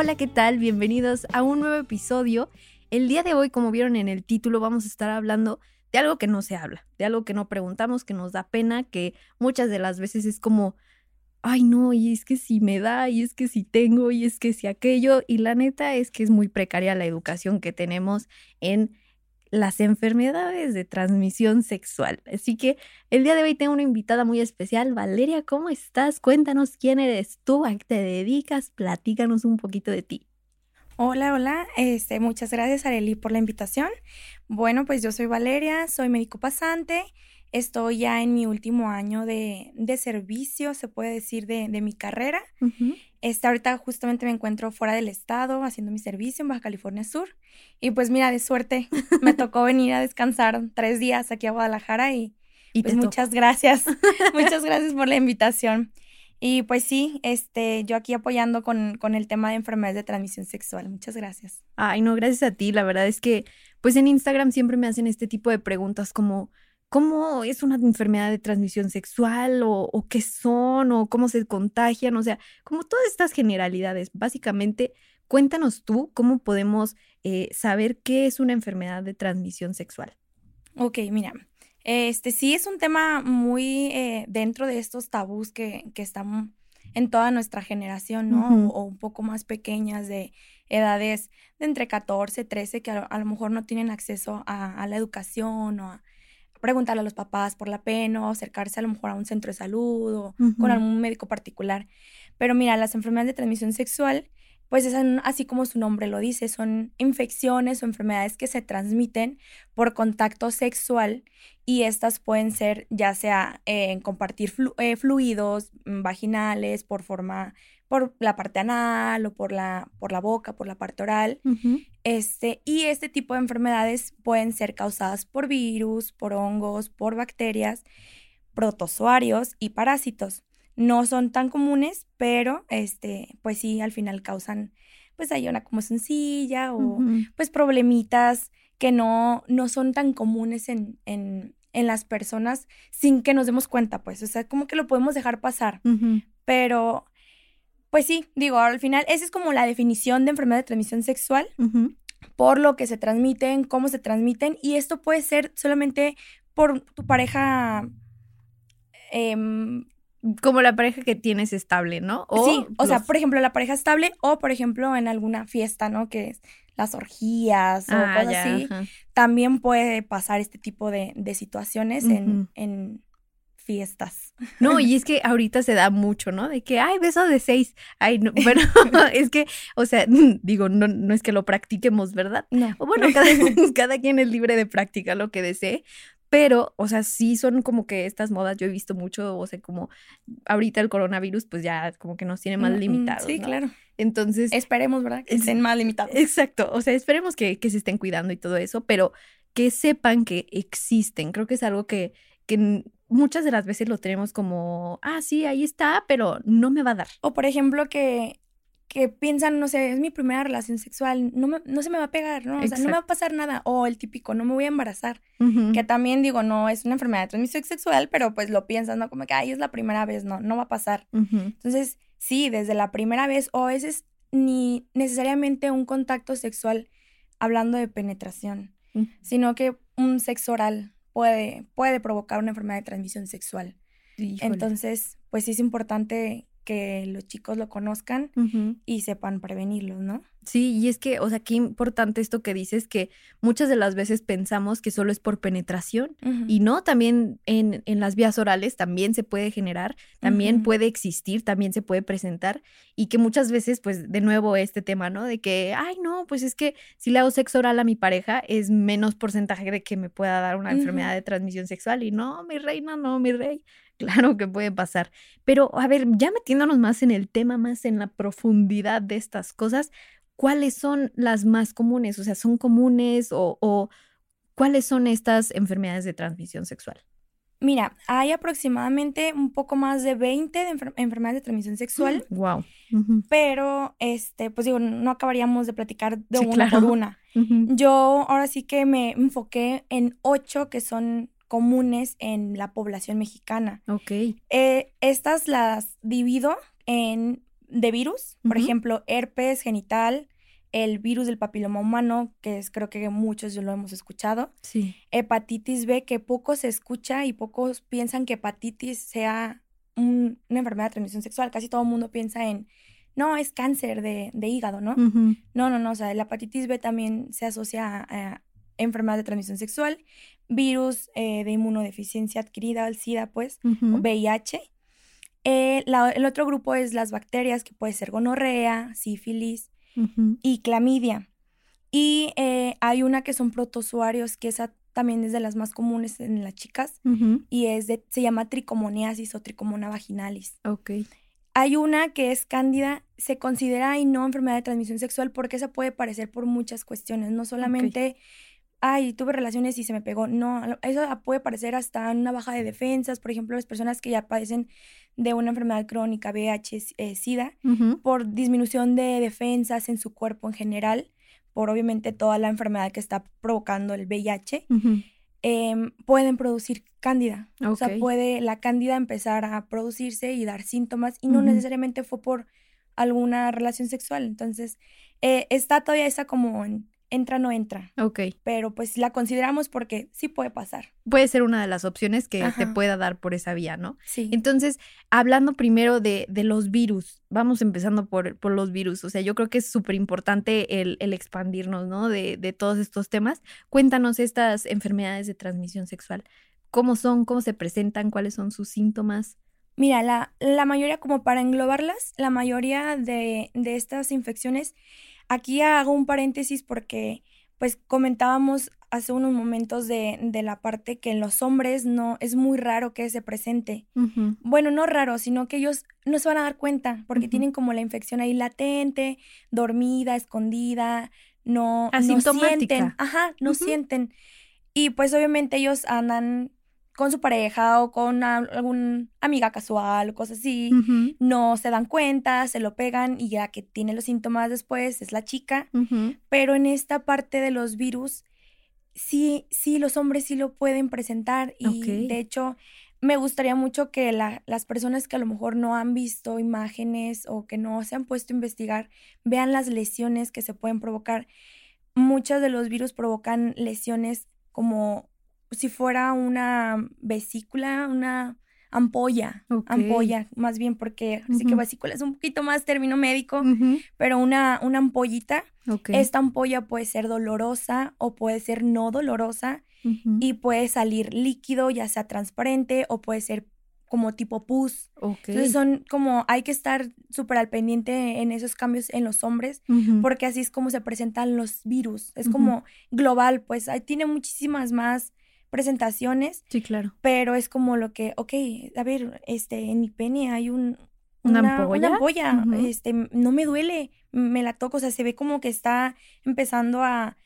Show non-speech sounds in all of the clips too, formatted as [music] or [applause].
Hola, ¿qué tal? Bienvenidos a un nuevo episodio. El día de hoy, como vieron en el título, vamos a estar hablando de algo que no se habla, de algo que no preguntamos, que nos da pena, que muchas de las veces es como, ay no, y es que si me da, y es que si tengo, y es que si aquello, y la neta es que es muy precaria la educación que tenemos en las enfermedades de transmisión sexual. Así que el día de hoy tengo una invitada muy especial. Valeria, ¿cómo estás? Cuéntanos quién eres tú, a qué te dedicas, platícanos un poquito de ti. Hola, hola, este, muchas gracias Areli por la invitación. Bueno, pues yo soy Valeria, soy médico pasante, estoy ya en mi último año de, de servicio, se puede decir, de, de mi carrera. Este, ahorita justamente me encuentro fuera del estado haciendo mi servicio en Baja California Sur. Y pues mira, de suerte, [laughs] me tocó venir a descansar tres días aquí a Guadalajara y, pues muchas gracias, [laughs] muchas gracias por la invitación. Y pues sí, este, yo aquí apoyando con, con el tema de enfermedades de transmisión sexual. Muchas gracias. Ay, no, gracias a ti. La verdad es que, pues en Instagram siempre me hacen este tipo de preguntas como, ¿cómo es una enfermedad de transmisión sexual? O, o qué son? ¿O cómo se contagian? O sea, como todas estas generalidades. Básicamente, cuéntanos tú cómo podemos eh, saber qué es una enfermedad de transmisión sexual. Ok, mira, este sí es un tema muy eh, dentro de estos tabús que, que, están en toda nuestra generación, ¿no? o, un poco más pequeñas de edades de entre 14, 13, que a, lo mejor no tienen acceso a, la educación o a preguntarle a los papás por la pena o acercarse a lo mejor a un centro de salud o con algún médico particular. Pero mira, las enfermedades de transmisión sexual pues es así como su nombre lo dice, son infecciones o enfermedades que se transmiten por contacto sexual y estas pueden ser ya sea en compartir eh, fluidos mm, vaginales por forma por la parte anal o por la por la boca, por la parte oral. Este y este tipo de enfermedades pueden ser causadas por virus, por hongos, por bacterias, protozoarios y parásitos. No son tan comunes, pero este, pues sí, al final causan, pues hay una como sencilla o pues problemitas que no, no son tan comunes en, en, en, las personas sin que nos demos cuenta, pues, o sea, como que lo podemos dejar pasar, pero, pues sí, digo, al final, esa es como la definición de enfermedad de transmisión sexual. por lo que se transmiten, cómo se transmiten, y esto puede ser solamente por tu pareja eh, como la pareja que tienes estable, ¿no? sí, o sea, por ejemplo, la pareja estable o, por ejemplo, en alguna fiesta, ¿no? Que es las orgías o ah, cosas así. También puede pasar este tipo de, situaciones en, en fiestas. No, y es [laughs] que ahorita se da mucho, ¿no? De que, ay, beso de seis. Ay, no, [laughs] bueno, [laughs] es que, o sea, digo, no, no es que lo practiquemos, ¿verdad? No. Bueno, cada, cada quien es libre de practicar lo que desee, pero, o sea, sí son como que estas modas, yo he visto mucho, o sea, como ahorita el coronavirus, pues ya como que nos tiene más mm, mm, limitados. Sí, claro. Entonces. Esperemos, ¿verdad? Que estén más limitados. Exacto. O sea, esperemos que, que, se estén cuidando y todo eso, pero que sepan que existen. Creo que es algo que, que muchas de las veces lo tenemos como, ah, sí, ahí está, pero no me va a dar. O por ejemplo, que que piensan, no sé, es mi primera relación sexual, no, me, no se me va a pegar, ¿no? O sea, no me va a pasar nada. O el típico, no me voy a embarazar. Que también digo, no es una enfermedad de transmisión sexual, pero pues lo piensas, ¿no? Como que, ay, es la primera vez, no, no va a pasar. Entonces, sí, desde la primera vez, o a veces ni necesariamente un contacto sexual hablando de penetración, sino que un sexo oral puede, puede provocar una enfermedad de transmisión sexual. Entonces, pues sí es importante que los chicos lo conozcan y sepan prevenirlos, ¿no? Sí, y es que, o sea, qué importante esto que dices, que muchas de las veces pensamos que solo es por penetración y no, también en, en, las vías orales también se puede generar, también puede existir, también se puede presentar y que muchas veces, pues, de nuevo este tema, ¿no? De que, ay, no, pues es que si le hago sexo oral a mi pareja es menos porcentaje de que me pueda dar una enfermedad de transmisión sexual y no, mi reina, no, mi rey. Claro que puede pasar. Pero, a ver, ya metiéndonos más en el tema, más en la profundidad de estas cosas, ¿cuáles son las más comunes? O sea, ¿son comunes o, cuáles son estas enfermedades de transmisión sexual? Mira, hay aproximadamente un poco más de 20 de enfermedades de transmisión sexual. wow. Pero, este, pues digo, no acabaríamos de platicar de una por una. Yo ahora sí que me enfoqué en ocho que son comunes en la población mexicana. Ok. Eh, estas las divido en de virus, por ejemplo, herpes genital, el virus del papiloma humano, que es creo que muchos ya lo hemos escuchado. Sí. Hepatitis B, que poco se escucha y pocos piensan que hepatitis sea una enfermedad de transmisión sexual. Casi todo el mundo piensa en, no, es cáncer de, hígado, ¿no? No, no, no, o sea, la hepatitis B también se asocia a, enfermedad de transmisión sexual, virus eh, de inmunodeficiencia adquirida, el SIDA, pues, VIH. Eh, el otro grupo es las bacterias, que puede ser gonorrea, sífilis y clamidia. Y eh, hay una que son protozoarios, que esa también es de las más comunes en las chicas, y es de, se llama tricomoniasis o tricomona vaginalis. Ok. Hay una que es cándida, se considera y no enfermedad de transmisión sexual porque esa puede parecer por muchas cuestiones, no solamente ay, tuve relaciones y se me pegó. No, eso puede parecer hasta una baja de defensas, por ejemplo, las personas que ya padecen de una enfermedad crónica, VIH, eh, SIDA, por disminución de defensas en su cuerpo en general, por obviamente toda la enfermedad que está provocando el VIH, em, pueden producir cándida. O sea, puede la cándida empezar a producirse y dar síntomas y no necesariamente fue por alguna relación sexual. Entonces, eh, está todavía esa como en entra no entra. Ok. Pero pues la consideramos porque sí puede pasar. Puede ser una de las opciones que te pueda dar por esa vía, ¿no? Sí. Entonces, hablando primero de, de los virus, vamos empezando por, por, los virus. O sea, yo creo que es súper importante el, el, expandirnos, ¿no? De, de todos estos temas. Cuéntanos estas enfermedades de transmisión sexual. ¿Cómo son? ¿Cómo se presentan? ¿Cuáles son sus síntomas? Mira, la, la mayoría, como para englobarlas, la mayoría de, de estas infecciones Aquí hago un paréntesis porque pues comentábamos hace unos momentos de, de, la parte que en los hombres no es muy raro que se presente. Bueno, no raro, sino que ellos no se van a dar cuenta porque tienen como la infección ahí latente, dormida, escondida, no, no sienten. Ajá, no sienten. Y pues obviamente ellos andan con su pareja o con alguna amiga casual o cosas así, no se dan cuenta, se lo pegan y ya que tiene los síntomas después es la chica. Pero en esta parte de los virus, sí, sí, los hombres sí lo pueden presentar y de hecho me gustaría mucho que las personas que a lo mejor no han visto imágenes o que no se han puesto a investigar vean las lesiones que se pueden provocar. Muchos de los virus provocan lesiones como si fuera una vesícula, una ampolla, ampolla, más bien porque así que vesícula es un poquito más término médico, pero una, una ampollita. Esta ampolla puede ser dolorosa o puede ser no dolorosa y puede salir líquido, ya sea transparente o puede ser como tipo pus. Entonces son como, hay que estar súper al pendiente en esos cambios en los hombres, porque así es como se presentan los virus. Es como global, pues tiene muchísimas más presentaciones. Sí, claro. Pero es como lo que, ok, a ver, este, en mi pene hay un... Una, ampolla. Una ampolla, este, no me duele, me la toco, o sea, se ve como que está empezando a,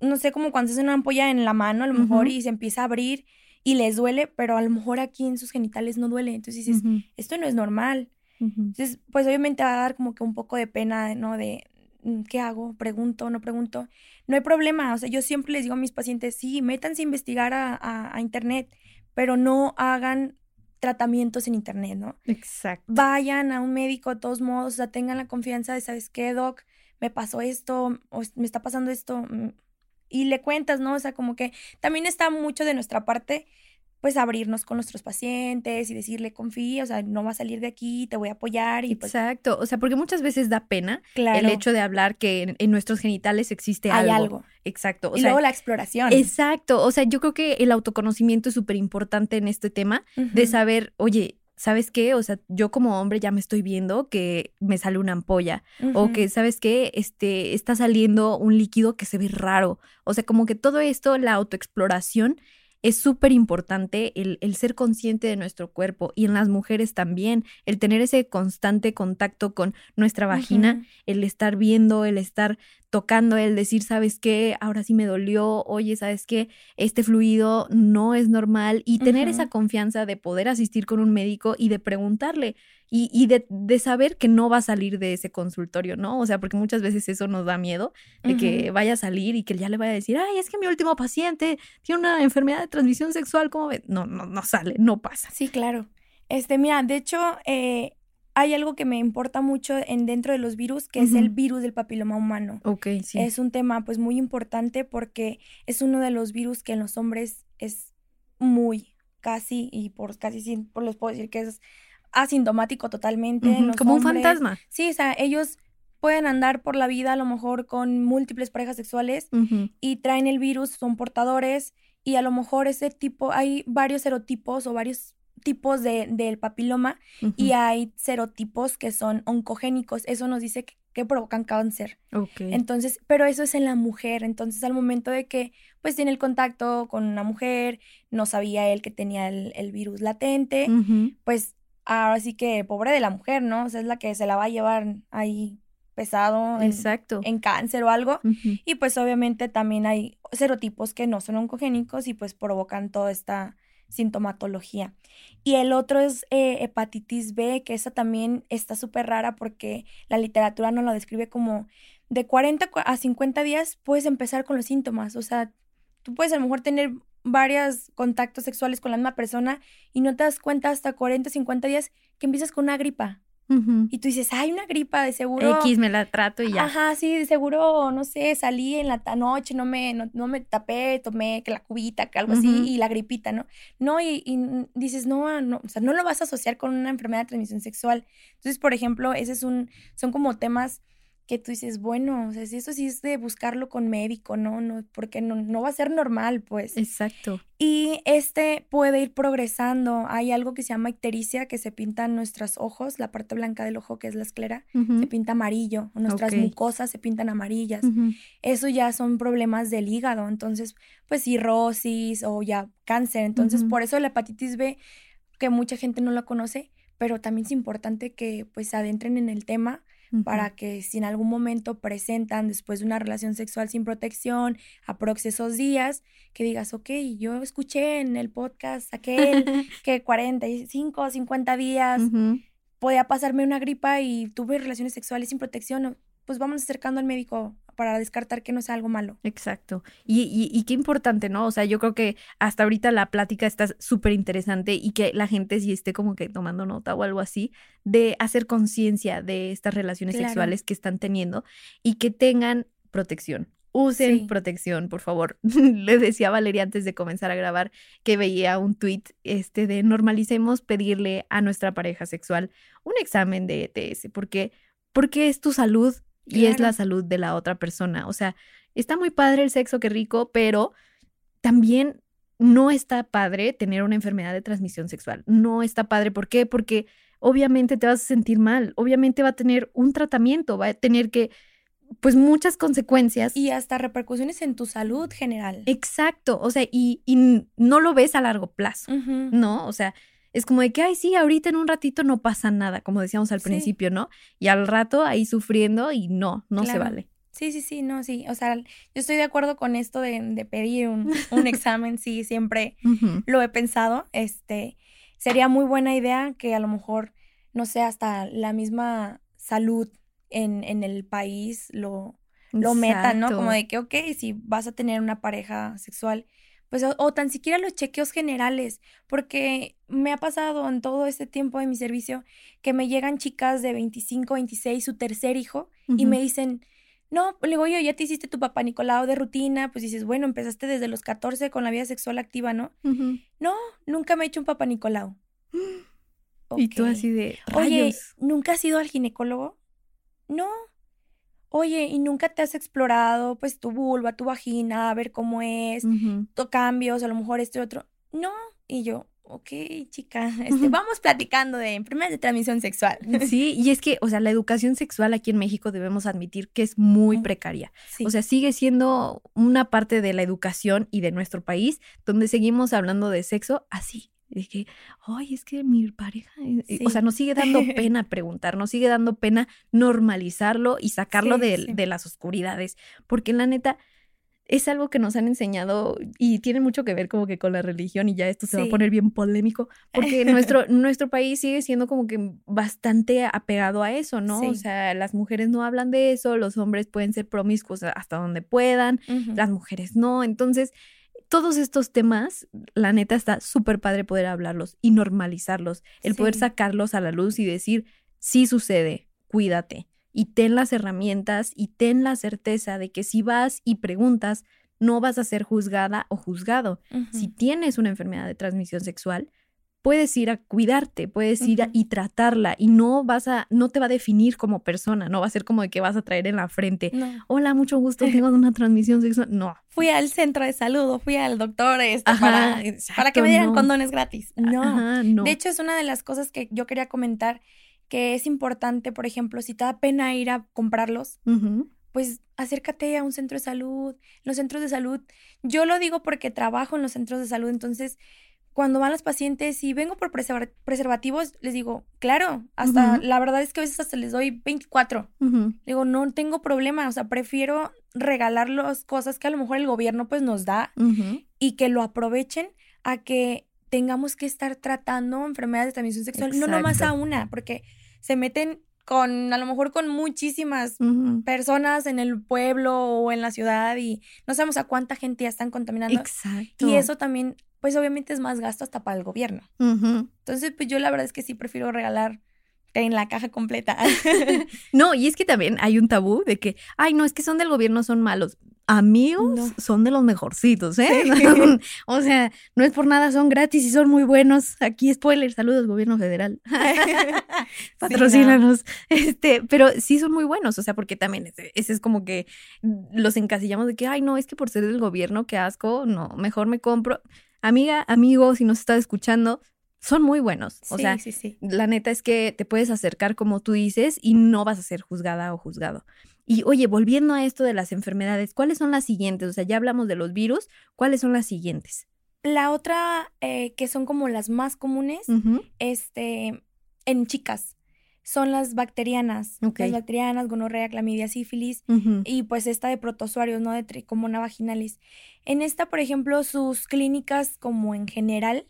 no sé, como cuando se hace una ampolla en la mano a lo mejor y se empieza a abrir y les duele, pero a lo mejor aquí en sus genitales no duele. Entonces dices, esto no es normal. Entonces, pues obviamente va a dar como que un poco de pena, ¿no? De, ¿qué hago? ¿Pregunto? ¿No pregunto? No hay problema, o sea, yo siempre les digo a mis pacientes, sí, métanse a investigar a, a, internet, pero no hagan tratamientos en internet, ¿no? Exacto. Vayan a un médico de todos modos, o sea, tengan la confianza de, ¿sabes qué, doc? Me pasó esto, o me está pasando esto, mm, y le cuentas, ¿no? O sea, como que también está mucho de nuestra parte, pues abrirnos con nuestros pacientes y decirle, confía, o sea, no va a salir de aquí, te voy a apoyar. Y pues Exacto, o sea, porque muchas veces da pena el hecho de hablar que en, nuestros genitales existe Hay algo. Exacto. y luego la exploración. Exacto, o sea, yo creo que el autoconocimiento es súper importante en este tema, de saber, oye, ¿sabes qué? O sea, yo como hombre ya me estoy viendo que me sale una ampolla o que, ¿sabes qué? Este, está saliendo un líquido que se ve raro. O sea, como que todo esto, la autoexploración es súper importante el, el, ser consciente de nuestro cuerpo y en las mujeres también, el tener ese constante contacto con nuestra vagina, el estar viendo, el estar tocando, el decir, ¿sabes qué? Ahora sí me dolió, oye, ¿sabes qué? Este fluido no es normal y tener esa confianza de poder asistir con un médico y de preguntarle y, y de, de, saber que no va a salir de ese consultorio, ¿no? O sea, porque muchas veces eso nos da miedo de que vaya a salir y que ya le vaya a decir, ay, es que mi último paciente tiene una enfermedad de transmisión sexual, ¿cómo ves? No, no, no sale, no pasa. Sí, claro. Este, mira, de hecho, eh, hay algo que me importa mucho en dentro de los virus, que es el virus del papiloma humano. Ok, sí. Es un tema pues muy importante porque es uno de los virus que en los hombres es muy, casi, y por casi sí, por les puedo decir que es asintomático totalmente. Como un fantasma. Sí, o sea, ellos pueden andar por la vida a lo mejor con múltiples parejas sexuales y traen el virus, son portadores y a lo mejor ese tipo, hay varios serotipos o varios tipos de, del papiloma y hay serotipos que son oncogénicos. Eso nos dice que, provocan cáncer. Entonces, pero eso es en la mujer. Entonces, al momento de que pues tiene el contacto con una mujer, no sabía él que tenía el, virus latente, pues ahora sí que pobre de la mujer, ¿no? O sea, es la que se la va a llevar ahí pesado en, Exacto. en cáncer o algo. Y pues obviamente también hay serotipos que no son oncogénicos y pues provocan toda esta sintomatología. Y el otro es eh, hepatitis B, que esa también está súper rara porque la literatura no lo describe como de 40 a 50 días puedes empezar con los síntomas. O sea, tú puedes a lo mejor tener varios contactos sexuales con la misma persona y no te das cuenta hasta 40 50 días que empiezas con una gripa. Y tú dices, hay una gripa, de seguro. X me la trato y ya. Ajá, sí, de seguro, no sé, salí en la noche, no me, no, me tapé, tomé que la cubita, que algo así, y la gripita, ¿no? No, y, dices, no, no, o sea, no lo vas a asociar con una enfermedad de transmisión sexual. Entonces, por ejemplo, ese es un, son como temas que tú dices, bueno, o sea, si eso sí es de buscarlo con médico, ¿no? no porque no, no va a ser normal, pues. Exacto. Y este puede ir progresando. Hay algo que se llama ictericia, que se pinta en nuestros ojos, la parte blanca del ojo, que es la esclera, se pinta amarillo, nuestras mucosas se pintan amarillas. Eso ya son problemas del hígado, entonces, pues cirrosis o ya cáncer. Entonces, por eso la hepatitis B, que mucha gente no la conoce, pero también es importante que pues se adentren en el tema para que si en algún momento presentan después de una relación sexual sin protección, aprox esos días, que digas, ok, yo escuché en el podcast aquel [laughs] que 45 o 50 días podía pasarme una gripa y tuve relaciones sexuales sin protección, pues vamos acercando al médico para descartar que no sea algo malo. Exacto. Y, y, qué importante, ¿no? O sea, yo creo que hasta ahorita la plática está súper interesante y que la gente sí esté como que tomando nota o algo así de hacer conciencia de estas relaciones sexuales que están teniendo y que tengan protección. Usen protección, por favor. [laughs] Le decía a Valeria antes de comenzar a grabar que veía un tweet este de normalicemos pedirle a nuestra pareja sexual un examen de ETS, porque porque es tu salud y es la salud de la otra persona. O sea, está muy padre el sexo, qué rico, pero también no está padre tener una enfermedad de transmisión sexual. No está padre. ¿Por qué? Porque obviamente te vas a sentir mal, obviamente va a tener un tratamiento, va a tener que, pues muchas consecuencias. Y hasta repercusiones en tu salud general. Exacto, o sea, y, y no lo ves a largo plazo, ¿no? O sea, es como de que, ay, sí, ahorita en un ratito no pasa nada, como decíamos al principio, ¿no? Y al rato ahí sufriendo y no, no se vale. Sí, sí, sí, no, sí. O sea, yo estoy de acuerdo con esto de, pedir un, un, [laughs] examen, sí, siempre lo he pensado. Este, sería muy buena idea que a lo mejor, no sé, hasta la misma salud en, en el país lo, lo meta, ¿no? Como de que, ok, si vas a tener una pareja sexual, pues o, tan siquiera los chequeos generales, porque me ha pasado en todo este tiempo de mi servicio que me llegan chicas de 25, 26, su tercer hijo, y me dicen, No, le digo yo, ya te hiciste tu papá Nicolau de rutina, pues dices, bueno, empezaste desde los 14 con la vida sexual activa, ¿no? No, nunca me he hecho un papá Nicolau. [gasps] Y tú así de, Oye, ¿nunca has ido al ginecólogo? No. Oye, ¿y nunca te has explorado, pues, tu vulva, tu vagina, a ver cómo es, tu cambios, a lo mejor este otro? No. Y yo, ok, chica, [laughs] este, vamos platicando de enfermedades de transmisión sexual. Sí, y es que, o sea, la educación sexual aquí en México debemos admitir que es muy precaria. O sea, sigue siendo una parte de la educación y de nuestro país donde seguimos hablando de sexo así. Que, ay, es que mi pareja, o sea, nos sigue dando [laughs] pena preguntar, nos sigue dando pena normalizarlo y sacarlo de, de las oscuridades, porque la neta, es algo que nos han enseñado y tiene mucho que ver como que con la religión y ya esto se va a poner bien polémico, porque nuestro, [laughs] nuestro país sigue siendo como que bastante apegado a eso, ¿no? O sea, las mujeres no hablan de eso, los hombres pueden ser promiscuos hasta donde puedan, las mujeres no, entonces... Todos estos temas, la neta, está súper padre poder hablarlos y normalizarlos, el poder sacarlos a la luz y decir, sí sucede, cuídate y ten las herramientas y ten la certeza de que si vas y preguntas, no vas a ser juzgada o juzgado. Si tienes una enfermedad de transmisión sexual, puedes ir a cuidarte, puedes ir y tratarla y no vas a, no te va a definir como persona, no va a ser como de que vas a traer en la frente, hola, mucho gusto, tengo una transmisión sexual, no. Fui al centro de salud fui al doctor este, para, para, que me dieran condones gratis. No. no. De hecho, es una de las cosas que yo quería comentar que es importante, por ejemplo, si te da pena ir a comprarlos, pues acércate a un centro de salud. Los centros de salud, yo lo digo porque trabajo en los centros de salud, entonces cuando van los pacientes y vengo por preservativos, les digo, claro, hasta la verdad es que a veces hasta les doy 24. Digo, no tengo problema, o sea, prefiero regalar las cosas que a lo mejor el gobierno pues nos da y que lo aprovechen a que tengamos que estar tratando enfermedades de transmisión sexual, no nomás a una, porque se meten con, a lo mejor con muchísimas personas en el pueblo o en la ciudad y no sabemos a cuánta gente ya están contaminando. Exacto. Y eso también, pues obviamente es más gasto hasta para el gobierno. Entonces, pues yo la verdad es que sí prefiero regalar en la caja completa. [laughs] [laughs] no, y es que también hay un tabú de que, ay, no, es que son del gobierno, son malos amigos son de los mejorcitos, ¿eh? [laughs] o sea, no es por nada, son gratis y son muy buenos. Aquí spoiler, saludos gobierno federal. Patrocínanos. Este, pero sí son muy buenos, o sea, porque también ese, es como que los encasillamos de que, ay, no, es que por ser del gobierno, qué asco, no, mejor me compro. Amiga, amigo, si nos estás escuchando, son muy buenos. O sea, la neta es que te puedes acercar como tú dices y no vas a ser juzgada o juzgado. Y oye, volviendo a esto de las enfermedades, ¿cuáles son las siguientes? O sea, ya hablamos de los virus, ¿cuáles son las siguientes? La otra, eh, que son como las más comunes, este, en chicas, son las bacterianas. Las bacterianas, gonorrea, clamidia, sífilis, y pues esta de protozoarios, ¿no? De tricomona vaginalis. En esta, por ejemplo, sus clínicas como en general,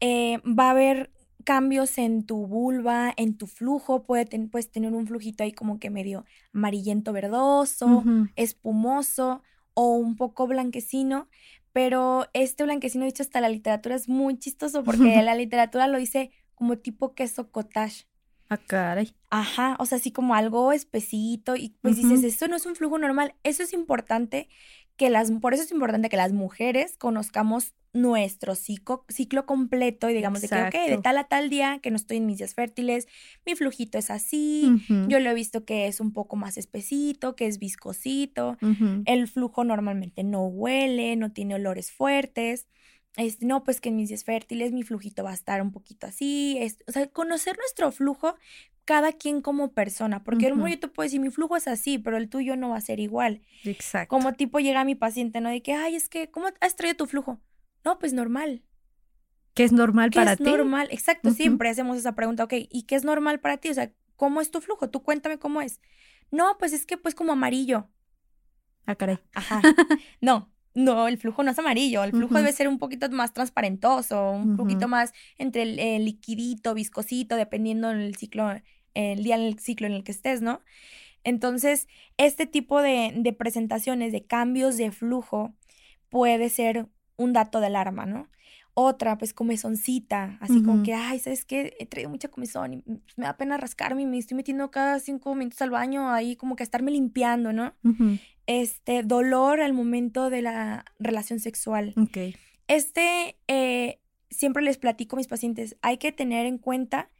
eh, va a haber cambios en tu vulva, en tu flujo, puede puedes tener un flujito ahí como que medio amarillento verdoso, espumoso o un poco blanquecino, pero este blanquecino dicho hasta la literatura es muy chistoso porque [laughs] la literatura lo dice como tipo queso cottage. Ah, caray. Ajá, o sea, así como algo espesito y pues dices, esto no es un flujo normal. Eso es importante que las, por eso es importante que las mujeres conozcamos nuestro ciclo, ciclo completo y digamos de que, ok, de tal a tal día que no estoy en mis días fértiles, mi flujito es así, yo lo he visto que es un poco más espesito, que es viscosito, el flujo normalmente no huele, no tiene olores fuertes. Este, no, pues que en mis días fértiles mi flujito va a estar un poquito así. o sea, conocer nuestro flujo, cada quien como persona, porque a lo mejor yo te puedo decir, mi flujo es así, pero el tuyo no va a ser igual. Exacto. Como tipo llega mi paciente, ¿no? De que, ay, es que, ¿cómo has traído tu flujo? No, pues normal. ¿Qué es normal para ti? es normal? Exacto, siempre hacemos esa pregunta, ok, ¿y qué es normal para ti? O sea, ¿cómo es tu flujo? Tú cuéntame cómo es. No, pues es que pues como amarillo. Ah, caray. Ajá. No, no, el flujo no es amarillo, el flujo debe ser un poquito más transparentoso, un poquito más entre el, liquidito, viscosito, dependiendo del ciclo, el día del ciclo en el que estés, ¿no? Entonces, este tipo de, de presentaciones, de cambios de flujo, puede ser un dato de alarma, ¿no? Otra, pues comezoncita, así como que, ay, ¿sabes qué? He traído mucha comezón y me da pena rascarme y me estoy metiendo cada cinco minutos al baño ahí como que a estarme limpiando, ¿no? Este, dolor al momento de la relación sexual. Ok. Este, eh, siempre les platico a mis pacientes, hay que tener en cuenta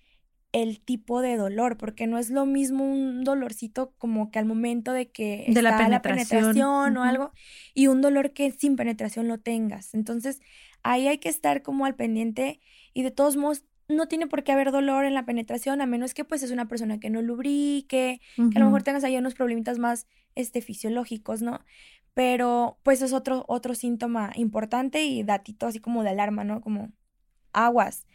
el tipo de dolor, porque no es lo mismo un dolorcito como que al momento de que de está la penetración, o algo, y un dolor que sin penetración lo tengas. Entonces, ahí hay que estar como al pendiente y de todos modos no tiene por qué haber dolor en la penetración, a menos que pues es una persona que no lubrique, que a lo mejor tengas ahí unos problemitas más este, fisiológicos, ¿no? Pero pues es otro, otro síntoma importante y datito así como de alarma, ¿no? Como aguas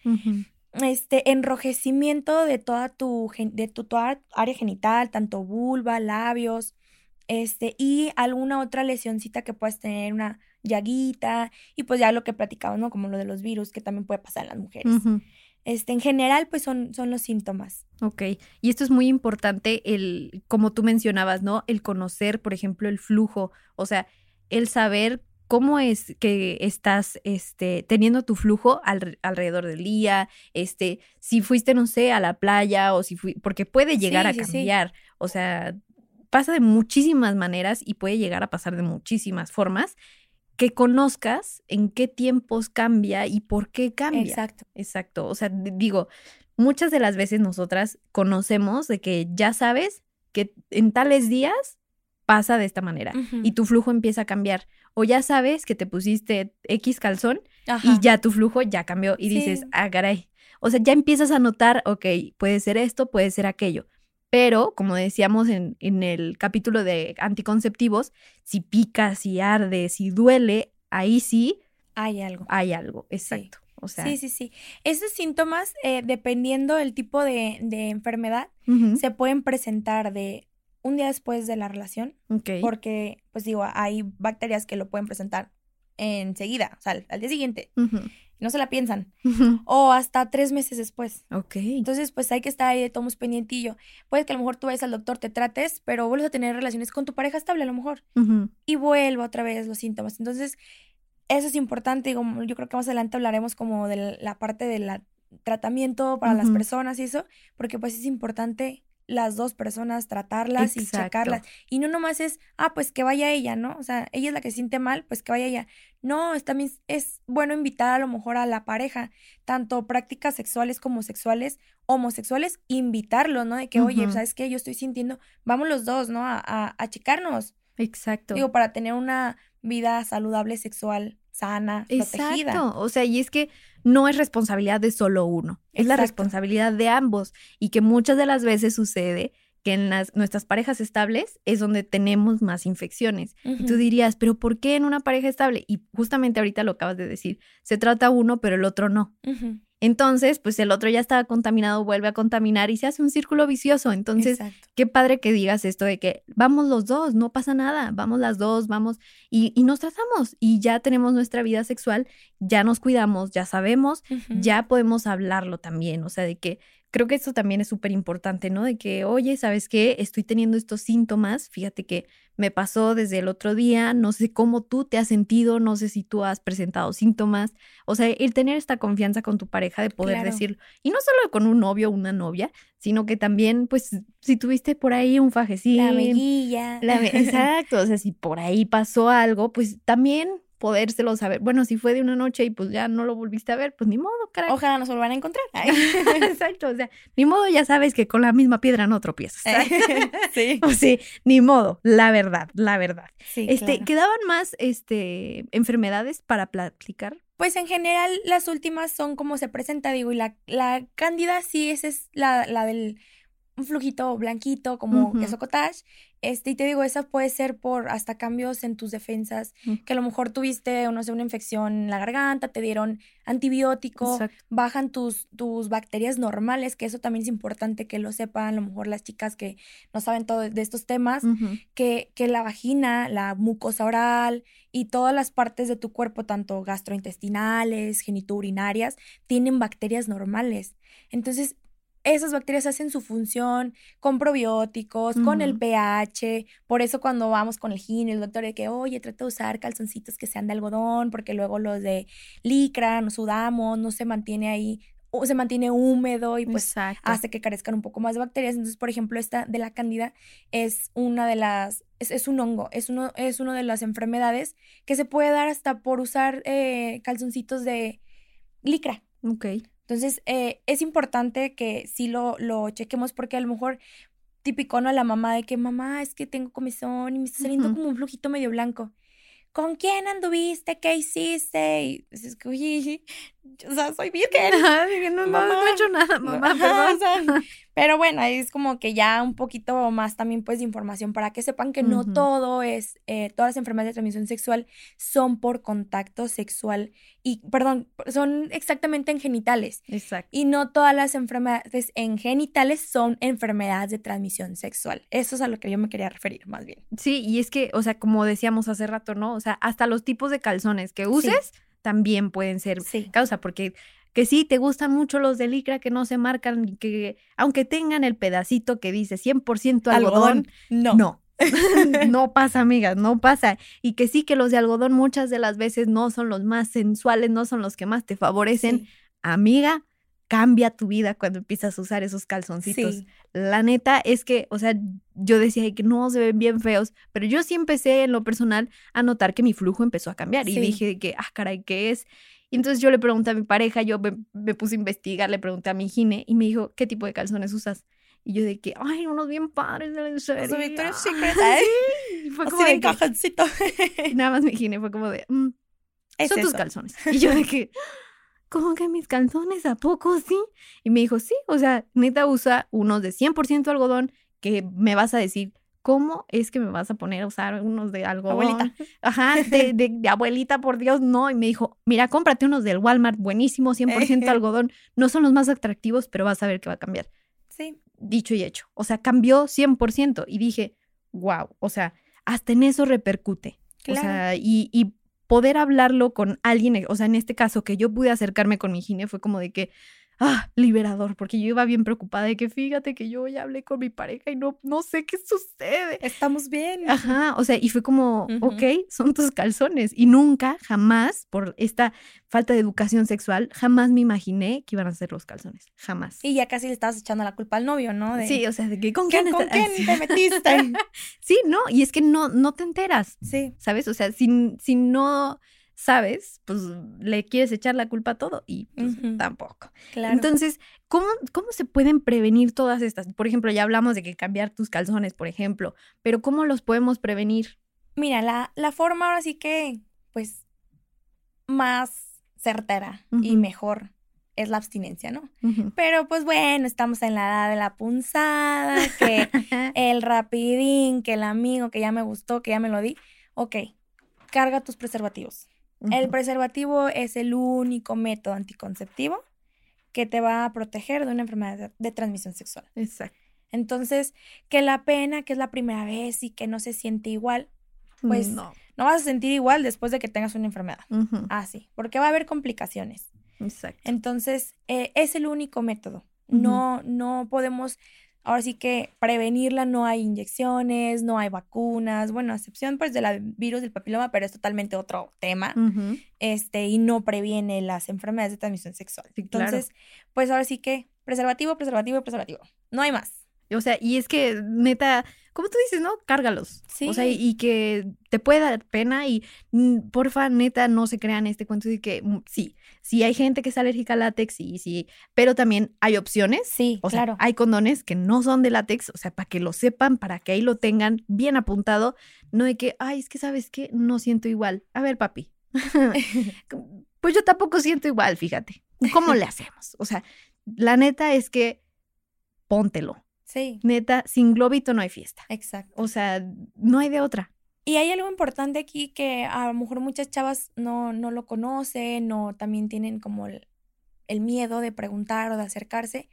este enrojecimiento de toda tu, de tu área genital, tanto vulva, labios, este, y alguna otra lesioncita que puedas tener, una llaguita, y pues ya lo que platicamos, ¿no? Como lo de los virus, que también puede pasar en las mujeres. Este, en general, pues son, son los síntomas. Ok, y esto es muy importante, el, como tú mencionabas, ¿no? El conocer, por ejemplo, el flujo, o sea, el saber cómo es que estás este, teniendo tu flujo alrededor del día, este, si fuiste, no sé, a la playa o si fui, porque puede llegar a cambiar, o sea, pasa de muchísimas maneras y puede llegar a pasar de muchísimas formas, que conozcas en qué tiempos cambia y por qué cambia. Exacto. Exacto, o sea, digo, muchas de las veces nosotras conocemos de que ya sabes que en tales días pasa de esta manera y tu flujo empieza a cambiar. O ya sabes que te pusiste X calzón y ya tu flujo ya cambió y dices, ah, caray. O sea, ya empiezas a notar, ok, puede ser esto, puede ser aquello. Pero, como decíamos en, en el capítulo de anticonceptivos, si pica, si arde, si duele, ahí sí. Hay algo. Hay algo, exacto. O sea, sí, sí, sí. Esos síntomas, eh, dependiendo del tipo de, de enfermedad, se pueden presentar de un día después de la relación. Porque, pues digo, hay bacterias que lo pueden presentar enseguida, o sea, al, día siguiente. No se la piensan. O hasta tres meses después. Ok. Entonces, pues hay que estar ahí de tomos pendientillo. Puede que a lo mejor tú vayas al doctor, te trates, pero vuelves a tener relaciones con tu pareja estable a lo mejor. Y vuelva otra vez los síntomas. Entonces, eso es importante. Digo, yo creo que más adelante hablaremos como de la parte del tratamiento para las personas y eso, porque pues es importante las dos personas, tratarlas y checarlas. Y no nomás es, ah, pues que vaya ella, ¿no? O sea, ella es la que se siente mal, pues que vaya ella. No, es, también es bueno invitar a lo mejor a la pareja, tanto prácticas sexuales como sexuales, homosexuales, invitarlo, ¿no? De que, oye, ¿sabes qué? Yo estoy sintiendo, vamos los dos, ¿no? A, a, a checarnos. Exacto. Digo, para tener una vida saludable sexual sana, Exacto. O sea, y es que no es responsabilidad de solo uno, es la responsabilidad de ambos y que muchas de las veces sucede que en las, nuestras parejas estables es donde tenemos más infecciones. Y tú dirías, pero ¿por qué en una pareja estable? Y justamente ahorita lo acabas de decir, se trata uno, pero el otro no. Entonces, pues el otro ya estaba contaminado, vuelve a contaminar y se hace un círculo vicioso. Entonces, qué padre que digas esto de que vamos los dos, no pasa nada, vamos las dos, vamos y, y nos tratamos y ya tenemos nuestra vida sexual, ya nos cuidamos, ya sabemos, ya podemos hablarlo también, o sea, de que creo que esto también es súper importante, ¿no? De que, oye, ¿sabes qué? Estoy teniendo estos síntomas, fíjate que me pasó desde el otro día, no sé cómo tú te has sentido, no sé si tú has presentado síntomas, o sea, el tener esta confianza con tu pareja de poder decirlo, y no solo con un novio o una novia, sino que también, pues, si tuviste por ahí un fajecín. La mejilla. exacto, o sea, si por ahí pasó algo, pues también podérselo saber. Bueno, si fue de una noche y pues ya no lo volviste a ver, pues ni modo, caray. Ojalá nos vuelvan a encontrar. [laughs] Exacto, o sea, ni modo, ya sabes que con la misma piedra no tropiezas. [laughs] sí. O [laughs] sí, ni modo, la verdad, la verdad. Sí, este, ¿quedaban más este enfermedades para platicar? Pues en general las últimas son como se presenta, digo, y la, la cándida sí, esa es la, la del un flujito blanquito como queso cottage. Este, y te digo, esa puede ser por hasta cambios en tus defensas, que a lo mejor tuviste, no sé, una infección en la garganta, te dieron antibiótico, bajan tus, tus bacterias normales, que eso también es importante que lo sepan, a lo mejor las chicas que no saben todo de estos temas, que, que la vagina, la mucosa oral y todas las partes de tu cuerpo, tanto gastrointestinales, genitourinarias, tienen bacterias normales. Entonces, esas bacterias hacen su función con probióticos, con el pH. Por eso cuando vamos con el gine, el doctor de que, oye, trata de usar calzoncitos que sean de algodón, porque luego los de licra nos sudamos, no se mantiene ahí, o se mantiene húmedo y pues Exacto. hace que carezcan un poco más de bacterias. Entonces, por ejemplo, esta de la cándida es una de las, es, es un hongo, es uno, es una de las enfermedades que se puede dar hasta por usar eh, calzoncitos de licra. Ok. Entonces, eh, es importante que sí lo, lo chequemos porque a lo mejor típico, ¿no? La mamá de que, mamá, es que tengo comezón y me está saliendo como un flujito medio blanco. ¿Con quién anduviste? ¿Qué hiciste? Y es que, oye, [laughs] o sea, soy virgen. Ajá, no, no, no he hecho nada, mamá, Ajá, perdón. o sea, pero bueno, es como que ya un poquito más también pues de información para que sepan que no todo es, eh, todas las enfermedades de transmisión sexual son por contacto sexual y, perdón, son exactamente en genitales. Exacto. Y no todas las enfermedades en genitales son enfermedades de transmisión sexual. Eso es a lo que yo me quería referir, más bien. Sí, y es que, o sea, como decíamos hace rato, ¿no? O sea, hasta los tipos de calzones que uses también pueden ser Sí. causa, porque que sí, te gustan mucho los de licra que no se marcan, que aunque tengan el pedacito que dice 100% algodón, No. no. [laughs] [laughs] no pasa, amigas, no pasa. Y que sí, que los de algodón muchas de las veces no son los más sensuales, no son los que más te favorecen. Sí. Amiga, cambia tu vida cuando empiezas a usar esos calzoncitos. Sí. La neta es que, o sea, yo decía "Ay, que no se ven bien feos, pero yo sí empecé en lo personal a notar que mi flujo empezó a cambiar y dije que, ah, caray, ¿qué es? Y entonces yo le pregunté a mi pareja, yo me, me puse a investigar, le pregunté a mi gine y me dijo, ¿qué tipo de calzones usas? Y yo de que, ay, unos bien padres de lencería. Los de Victoria's Secret, [laughs] ¿eh? sí. Fue como de cajoncito. nada más mi gine fue como de, "Mm, Es son tus calzones. Y yo de que, ¿cómo que mis calzones? ¿A poco sí? Y me dijo, sí, o sea, neta usa unos de 100% algodón que me vas a decir, ¿cómo es que me vas a poner a usar unos de algodón? Abuelita. [laughs] Ajá, de, de- de abuelita, por Dios, no. Y me dijo, mira, cómprate unos del Walmart, buenísimo, 100% [laughs] algodón. No son los más atractivos, pero vas a ver que va a cambiar. Sí. Dicho y hecho. O sea, cambió 100%. Y dije, wow, o sea, hasta en eso repercute. Claro. O sea, y, y poder hablarlo con alguien, o sea, en este caso que yo pude acercarme con mi gine fue como de que, ah, liberador, porque yo iba bien preocupada de que fíjate que yo ya hablé con mi pareja y no, no sé qué sucede. Estamos bien. Ajá, o sea, y fue como, Ujú. ok, son tus calzones. Y nunca, jamás, por esta falta de educación sexual, jamás me imaginé que iban a ser los calzones. Jamás. Y ya casi le estabas echando la culpa al novio, ¿no? De, Sí, o sea, de que con ¿Qué- quién, ¿Con quién [laughs] te metiste? [laughs] Sí, no, y es que no, no te enteras, sí. ¿sabes? O sea, si, si no sabes, pues le quieres echar la culpa a todo y pues, tampoco. Claro. Entonces, ¿cómo, ¿cómo se pueden prevenir todas estas? Por ejemplo, ya hablamos de que cambiar tus calzones, por ejemplo, pero ¿cómo los podemos prevenir? Mira, la, la forma ahora sí que, pues, más certera y mejor es la abstinencia, ¿no? Pero pues bueno, estamos en la edad de la punzada, que [laughs] el rapidín, que el amigo, que ya me gustó, que ya me lo di. Ok, carga tus preservativos. El preservativo es el único método anticonceptivo que te va a proteger de una enfermedad de, de transmisión sexual. Exacto. Entonces, que la pena, que es la primera vez y que no se siente igual, Pues, no. no vas a sentir igual después de que tengas una enfermedad. Ujú. Así, porque va a haber complicaciones. Exacto. Entonces, eh, es el único método. No, no podemos, ahora sí que prevenirla, no hay inyecciones, no hay vacunas, bueno, a excepción pues de la virus del papiloma, pero es totalmente otro tema, este, y no previene las enfermedades de transmisión sexual. Sí, claro. Entonces, pues ahora sí que preservativo, preservativo, preservativo. No hay más. O sea, y es que neta, como tú dices, ¿no? Cárgalos. O sea, Sí. y, y que te puede dar pena y porfa, neta, no se crean este cuento de que mm, sí, sí hay gente que es alérgica al látex, sí, sí, pero también hay opciones. Sí, O sea, claro. hay condones que no son de látex, o sea, para que lo sepan, para que ahí lo tengan bien apuntado, no de que, ay, es que sabes qué, no siento igual. A ver, papi, [laughs] [laughs] pues yo tampoco siento igual, fíjate. ¿Cómo [laughs] le hacemos? O sea, la neta es que póntelo. Sí, Neta, sin globito no hay fiesta. exacto. O sea, no hay de otra. Y hay algo importante aquí que a lo mejor muchas chavas no, no lo conocen o también tienen como el, el miedo de preguntar o de acercarse.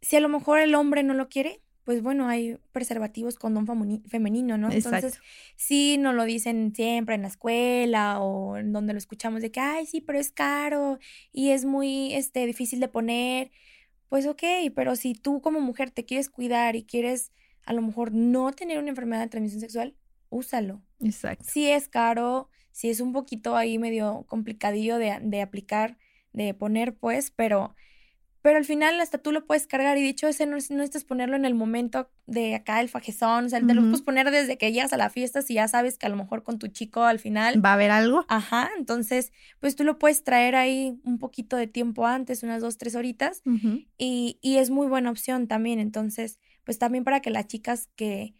Si a lo mejor el hombre no lo quiere, pues bueno, hay preservativos con don femeni- femenino, ¿no? Entonces, Exacto. sí nos lo dicen siempre en la escuela o en donde lo escuchamos de que, ay, sí, pero es caro y es muy este, difícil de poner. Pues ok, pero si tú como mujer te quieres cuidar y quieres a lo mejor no tener una enfermedad de transmisión sexual, úsalo. Exacto. Si es caro, si es un poquito ahí medio complicadillo de, de aplicar, de poner, pues, pero pero al final hasta tú lo puedes cargar y dicho ese no, no necesitas ponerlo en el momento de acá el fajezón, o sea, te lo puedes poner desde que llegas a la fiesta si ya sabes que a lo mejor con tu chico al final va a haber algo. Ajá, entonces pues tú lo puedes traer ahí un poquito de tiempo antes, unas dos, tres horitas y, y es muy buena opción también, entonces pues también para que las chicas que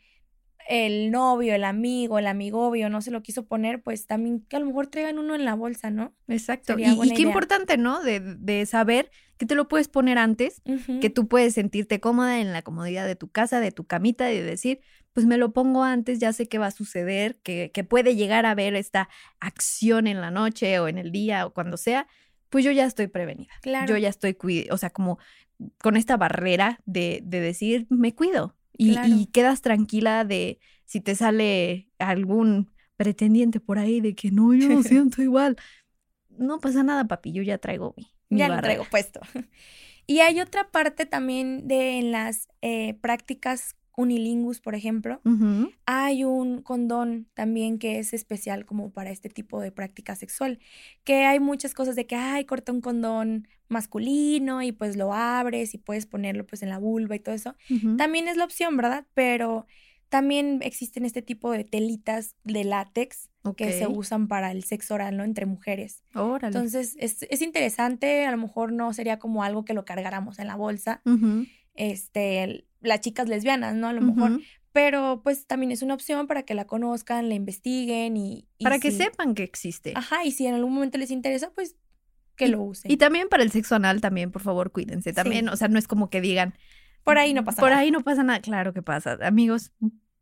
el novio, el amigo, el amigovio no se lo quiso poner, pues también que a lo mejor traigan uno en la bolsa, ¿no? Exacto. y, qué importante, ¿no? De, de, saber que te lo puedes poner antes, que tú puedes sentirte cómoda en la comodidad de tu casa, de tu camita, y decir, pues me lo pongo antes, ya sé qué va a suceder, que, que puede llegar a ver esta acción en la noche o en el día o cuando sea, pues yo ya estoy prevenida. Claro. Yo ya estoy, o sea, como con esta barrera de, de decir, me cuido, y, quedas tranquila de si te sale algún pretendiente por ahí de que no, yo no [laughs] siento igual. No pasa nada, papi, yo ya traigo mi. ya lo traigo puesto. [laughs] Y hay otra parte también de en las eh, prácticas unilingus, por ejemplo, hay un condón también que es especial como para este tipo de práctica sexual, que hay muchas cosas de que, ay, corta un condón masculino y pues lo abres y puedes ponerlo pues en la vulva y todo eso. También es la opción, ¿verdad? Pero también existen este tipo de telitas de látex que se usan para el sexo oral, ¿no? Entre mujeres. Entonces, es, es, interesante, a lo mejor no sería como algo que lo cargáramos en la bolsa, este, las chicas lesbianas, ¿no? A lo mejor. Pero pues también es una opción para que la conozcan, la investiguen y... para que sepan que existe. Ajá, y si en algún momento les interesa, pues que lo usen. Y también para el sexo anal, también, por favor, cuídense. También, o sea, no es como que digan... Por ahí no pasa nada. Por ahí no pasa nada, claro que pasa. Amigos,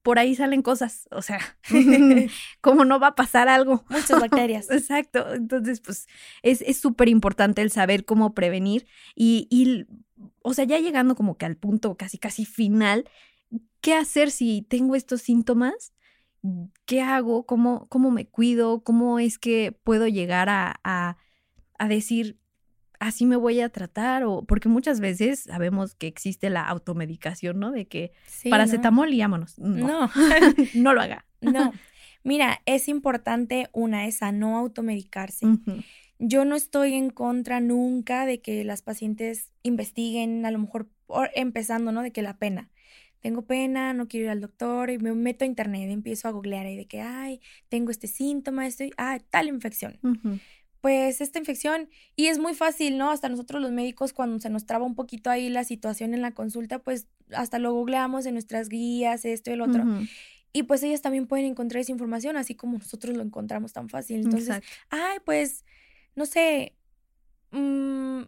por ahí salen cosas, o sea, [laughs] [laughs] como no va a pasar algo. Muchas bacterias. [laughs] Exacto, entonces pues es súper importante el saber cómo prevenir y, y, o sea, ya llegando como que al punto casi, casi final, ¿qué hacer si tengo estos síntomas? ¿Qué hago? ¿Cómo, cómo me cuido? ¿Cómo es que puedo llegar a, a, a decir, así me voy a tratar o porque muchas veces sabemos que existe la automedicación, ¿no? De que paracetamol y vámonos. No, no. [laughs] lo haga. [laughs] No. Mira, es importante una esa no automedicarse. Yo no estoy en contra nunca de que las pacientes investiguen, a lo mejor empezando, ¿no? De que la pena. Tengo pena, no quiero ir al doctor y me meto a internet y empiezo a googlear ahí de que, ay, tengo este síntoma, estoy, ah, tal infección pues esta infección y es muy fácil, ¿no? Hasta nosotros los médicos cuando se nos traba un poquito ahí la situación en la consulta, pues hasta lo googleamos en nuestras guías, esto y el otro. Y pues ellas también pueden encontrar esa información así como nosotros lo encontramos tan fácil. Entonces, ay, pues, no sé, mm,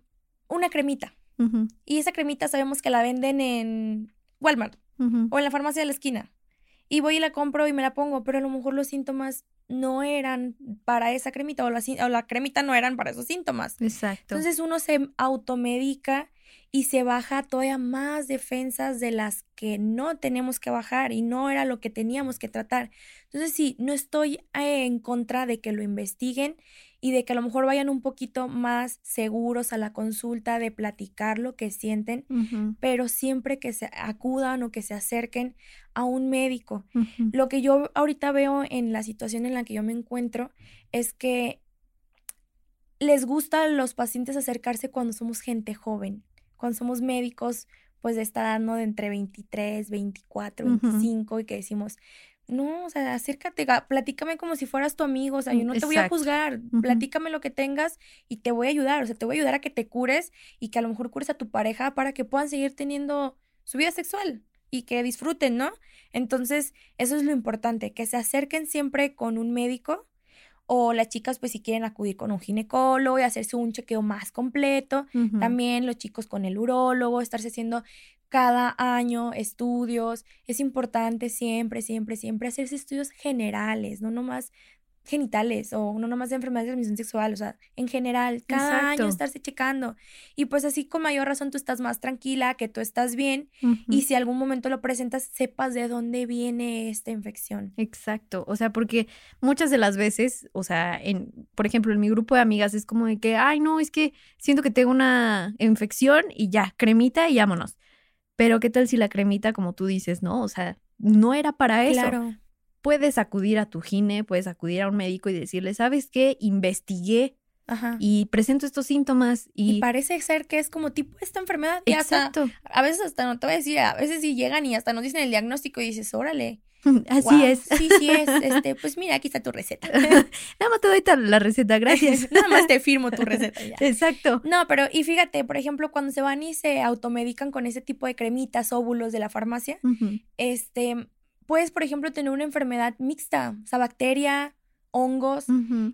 una cremita. Y esa cremita sabemos que la venden en Walmart o en la farmacia de la esquina. Y voy y la compro y me la pongo, pero a lo mejor los síntomas no eran para esa cremita o la, o la cremita no eran para esos síntomas. Exacto. Entonces uno se automedica y se baja todavía más defensas de las que no tenemos que bajar y no era lo que teníamos que tratar. Entonces sí, no estoy en contra de que lo investiguen y de que a lo mejor vayan un poquito más seguros a la consulta de platicar lo que sienten, pero siempre que se acudan o que se acerquen a un médico. Lo que yo ahorita veo en la situación en la que yo me encuentro es que les gusta a los pacientes acercarse cuando somos gente joven, cuando somos médicos, pues de esta edad, De entre 23, 24, 25 y que decimos, no, o sea, acércate, platícame como si fueras tu amigo, o sea, yo no te voy a juzgar, platícame lo que tengas y te voy a ayudar, o sea, te voy a ayudar a que te cures y que a lo mejor cures a tu pareja para que puedan seguir teniendo su vida sexual y que disfruten, ¿no? Entonces, eso es lo importante, que se acerquen siempre con un médico o las chicas pues si quieren acudir con un ginecólogo y hacerse un chequeo más completo, también los chicos con el urólogo, estarse haciendo cada año estudios. Es importante siempre, siempre, siempre hacerse estudios generales, no nomás genitales o no nomás de enfermedades de transmisión sexual, o sea, en general, cada año estarse checando. Y pues así con mayor razón tú estás más tranquila, que tú estás bien y si algún momento lo presentas, sepas de dónde viene esta infección. Exacto, o sea, porque muchas de las veces, o sea, en, por ejemplo, en mi grupo de amigas es como de que, ay, no, es que siento que tengo una infección y ya, cremita y vámonos. Pero qué tal si la cremita, como tú dices, ¿no? O sea, no era para eso. Claro puedes acudir a tu gine, puedes acudir a un médico y decirle, ¿sabes qué? Investigué y presento estos síntomas y... parece ser que es como tipo esta enfermedad. Y Exacto. a veces hasta no te voy a decir, a veces sí llegan y hasta nos dicen el diagnóstico y dices, órale. [laughs] Así es. Sí, sí es. Este, pues mira, aquí está tu receta. [laughs] Nada más te doy la receta, gracias. [laughs] Nada más te firmo tu receta ya. Exacto. No, pero y fíjate, por ejemplo, cuando se van y se automedican con ese tipo de cremitas, óvulos de la farmacia, este, puedes, por ejemplo, tener una enfermedad mixta, o sea, bacteria, hongos,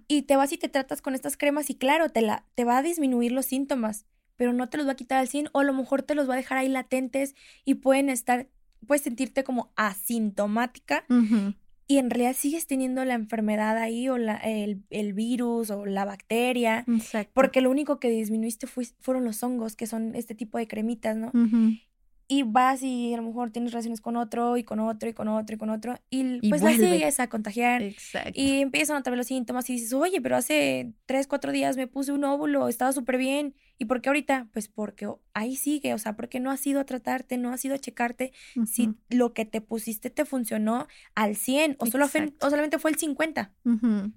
y te vas y te tratas con estas cremas y claro, te, la, te va a disminuir los síntomas, pero no te los va a quitar al 100 o a lo mejor te los va a dejar ahí latentes y pueden estar, puedes sentirte como asintomática y en realidad sigues teniendo la enfermedad ahí o la, el, virus o la bacteria, porque lo único que disminuiste fueron los hongos, que son este tipo de cremitas, ¿no? Y vas y a lo mejor tienes relaciones con otro y con otro y con otro y con otro y, pues la sigues a contagiar Exacto. y empiezan otra vez los síntomas y dices, oye, pero hace tres, cuatro días me puse un óvulo, estaba súper bien ¿y por qué ahorita? Pues porque ahí sigue, o sea, porque no has ido a tratarte, no has ido a checarte si lo que te pusiste te funcionó al 100 o, solo o solamente fue el 50.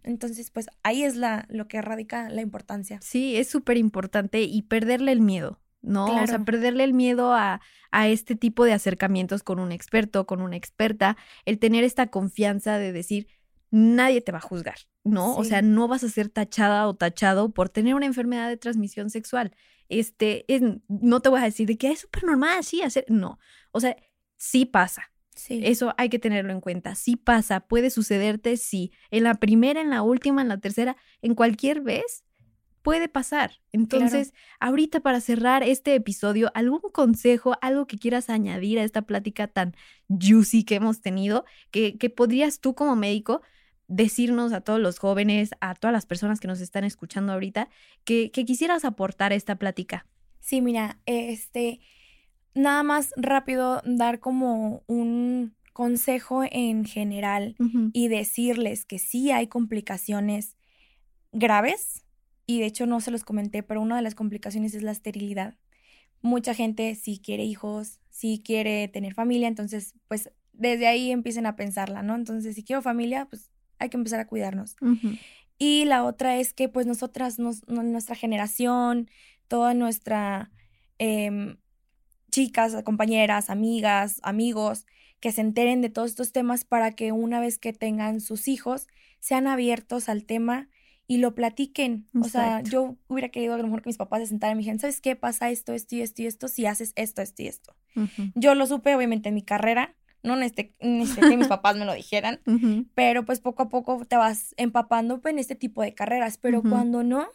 Entonces, pues ahí es la, lo que radica la importancia. Sí, es súper importante y perderle el miedo. ¿No? O sea, perderle el miedo a, a, este tipo de acercamientos con un experto, con una experta, el tener esta confianza de decir, nadie te va a juzgar, ¿no? O sea, no vas a ser tachada o tachado por tener una enfermedad de transmisión sexual. Este, no te voy a decir de que es súper normal, sí, hacer, no. O sea, sí pasa. Sí. Eso hay que tenerlo en cuenta. Sí pasa, puede sucederte, sí. En la primera, en la última, en la tercera, en cualquier vez, puede pasar. Entonces, ahorita para cerrar este episodio, ¿algún consejo, algo que quieras añadir a esta plática tan juicy que hemos tenido, que, que podrías tú como médico decirnos a todos los jóvenes, a todas las personas que nos están escuchando ahorita, que, que quisieras aportar a esta plática? Sí, mira, este, nada más rápido dar como un consejo en general y decirles que sí hay complicaciones graves y de hecho no se los comenté, pero una de las complicaciones es la esterilidad. Mucha gente sí quiere hijos, sí quiere tener familia, entonces pues desde ahí empiecen a pensarla, ¿no? Entonces si quiero familia, pues hay que empezar a cuidarnos. Y la otra es que pues nosotras, nuestra generación, toda nuestra em, chicas, compañeras, amigas, amigos, que se enteren de todos estos temas para que una vez que tengan sus hijos, sean abiertos al tema y lo platiquen. O sea, yo hubiera querido a lo mejor que mis papás se sentaran y me dijeran, ¿sabes qué pasa esto, esto y esto y esto si haces esto, esto y esto? Yo lo supe obviamente en mi carrera, no necesité, que mis [laughs] papás me lo dijeran, pero pues poco a poco te vas empapando pues, en este tipo de carreras, pero cuando no,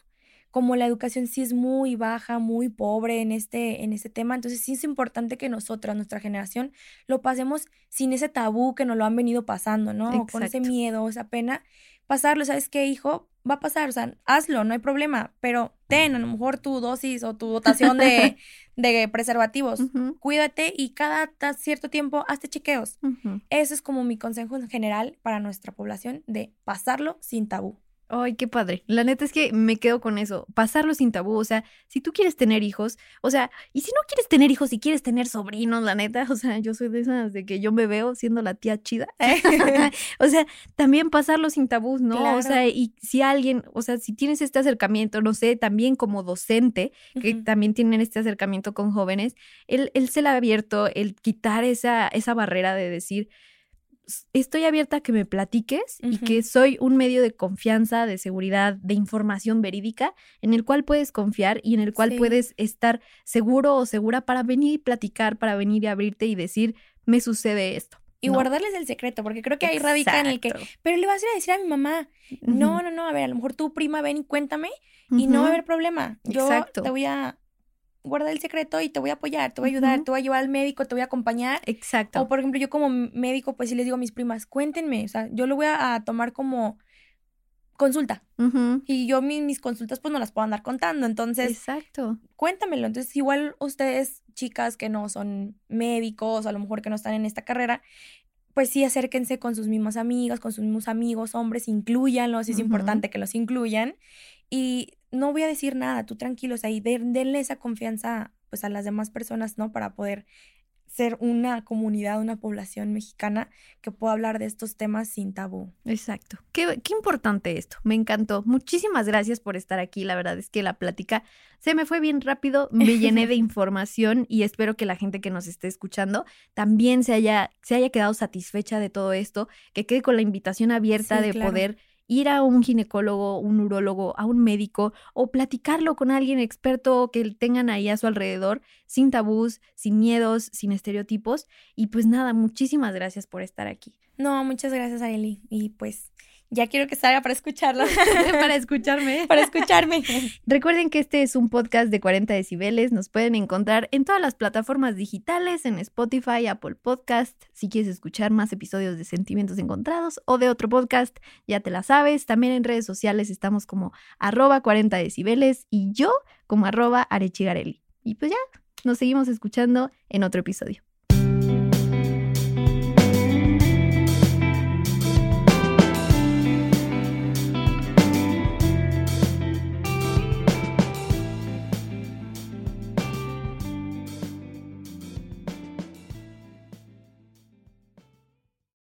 como la educación sí es muy baja, muy pobre en este, en este tema, entonces sí es importante que nosotras, nuestra generación, lo pasemos sin ese tabú que nos lo han venido pasando, ¿no? Con ese miedo, esa pena, pasarlo, ¿sabes qué, hijo? Va a pasar, o sea, hazlo, no hay problema, pero ten a lo mejor tu dosis o tu dotación de, [laughs] de preservativos. Cuídate y cada cierto tiempo hazte chequeos. Ese es como mi consejo en general para nuestra población de pasarlo sin tabú. Ay, qué padre. La neta es que me quedo con eso. Pasarlo sin tabú. O sea, si tú quieres tener hijos, o sea, y si no quieres tener hijos, si quieres tener sobrinos, la neta, [laughs] o sea, yo soy de esas de que yo me veo siendo la tía chida. [laughs] [laughs] o sea, también pasarlo sin tabú, ¿no? O sea, y si alguien, o sea, si tienes este acercamiento, no sé, también como docente, que también tienen este acercamiento con jóvenes, el, el ser abierto, el quitar esa, esa barrera de decir, estoy abierta a que me platiques y que soy un medio de confianza, de seguridad, de información verídica en el cual puedes confiar y en el cual puedes estar seguro o segura para venir y platicar, para venir y abrirte y decir, me sucede esto. Y guardarles el secreto, porque creo que ahí radica en el que, pero le vas a ir a decir a mi mamá, no, no, no, a ver, a lo mejor tu prima ven y cuéntame y no va a haber problema. Yo te voy a guarda el secreto y te voy a apoyar, te voy a ayudar, te voy a llevar al médico, te voy a acompañar. Exacto. O por ejemplo, yo como médico, pues sí les digo a mis primas, cuéntenme, o sea, yo lo voy a, tomar como consulta. Y yo mi- mis consultas pues no las puedo andar contando. Entonces, Exacto. cuéntamelo. Entonces, igual ustedes, chicas que no son médicos, a lo mejor que no están en esta carrera, pues sí, acérquense con sus mismas amigas, con sus mismos amigos, hombres, incluyanlos, es importante que los incluyan. Y no voy a decir nada, tú tranquilos ahí, de- denle esa confianza pues a las demás personas, ¿no? Para poder ser una comunidad, una población mexicana que pueda hablar de estos temas sin tabú. Exacto. Qué, qué importante esto. Me encantó. Muchísimas gracias por estar aquí. La verdad es que la plática se me fue bien rápido. Me llené de [laughs] información y espero que la gente que nos esté escuchando también se haya, se haya quedado satisfecha de todo esto, que quede con la invitación abierta Sí, de claro. poder ir a un ginecólogo, un urólogo, a un médico o platicarlo con alguien experto que tengan ahí a su alrededor, sin tabús, sin miedos, sin estereotipos. Y pues nada, muchísimas gracias por estar aquí. No, muchas gracias, Areli. Y pues ya quiero que salga para escucharlo, [laughs] para escucharme. [laughs] para escucharme. Recuerden que este es un podcast de 40 decibeles. Nos pueden encontrar en todas las plataformas digitales, en Spotify, Apple Podcast. Si quieres escuchar más episodios de Sentimientos Encontrados o de otro podcast, ya te la sabes. También en redes sociales estamos como arroba 40 decibeles y yo como arroba arechigarelli. Y pues ya, nos seguimos escuchando en otro episodio.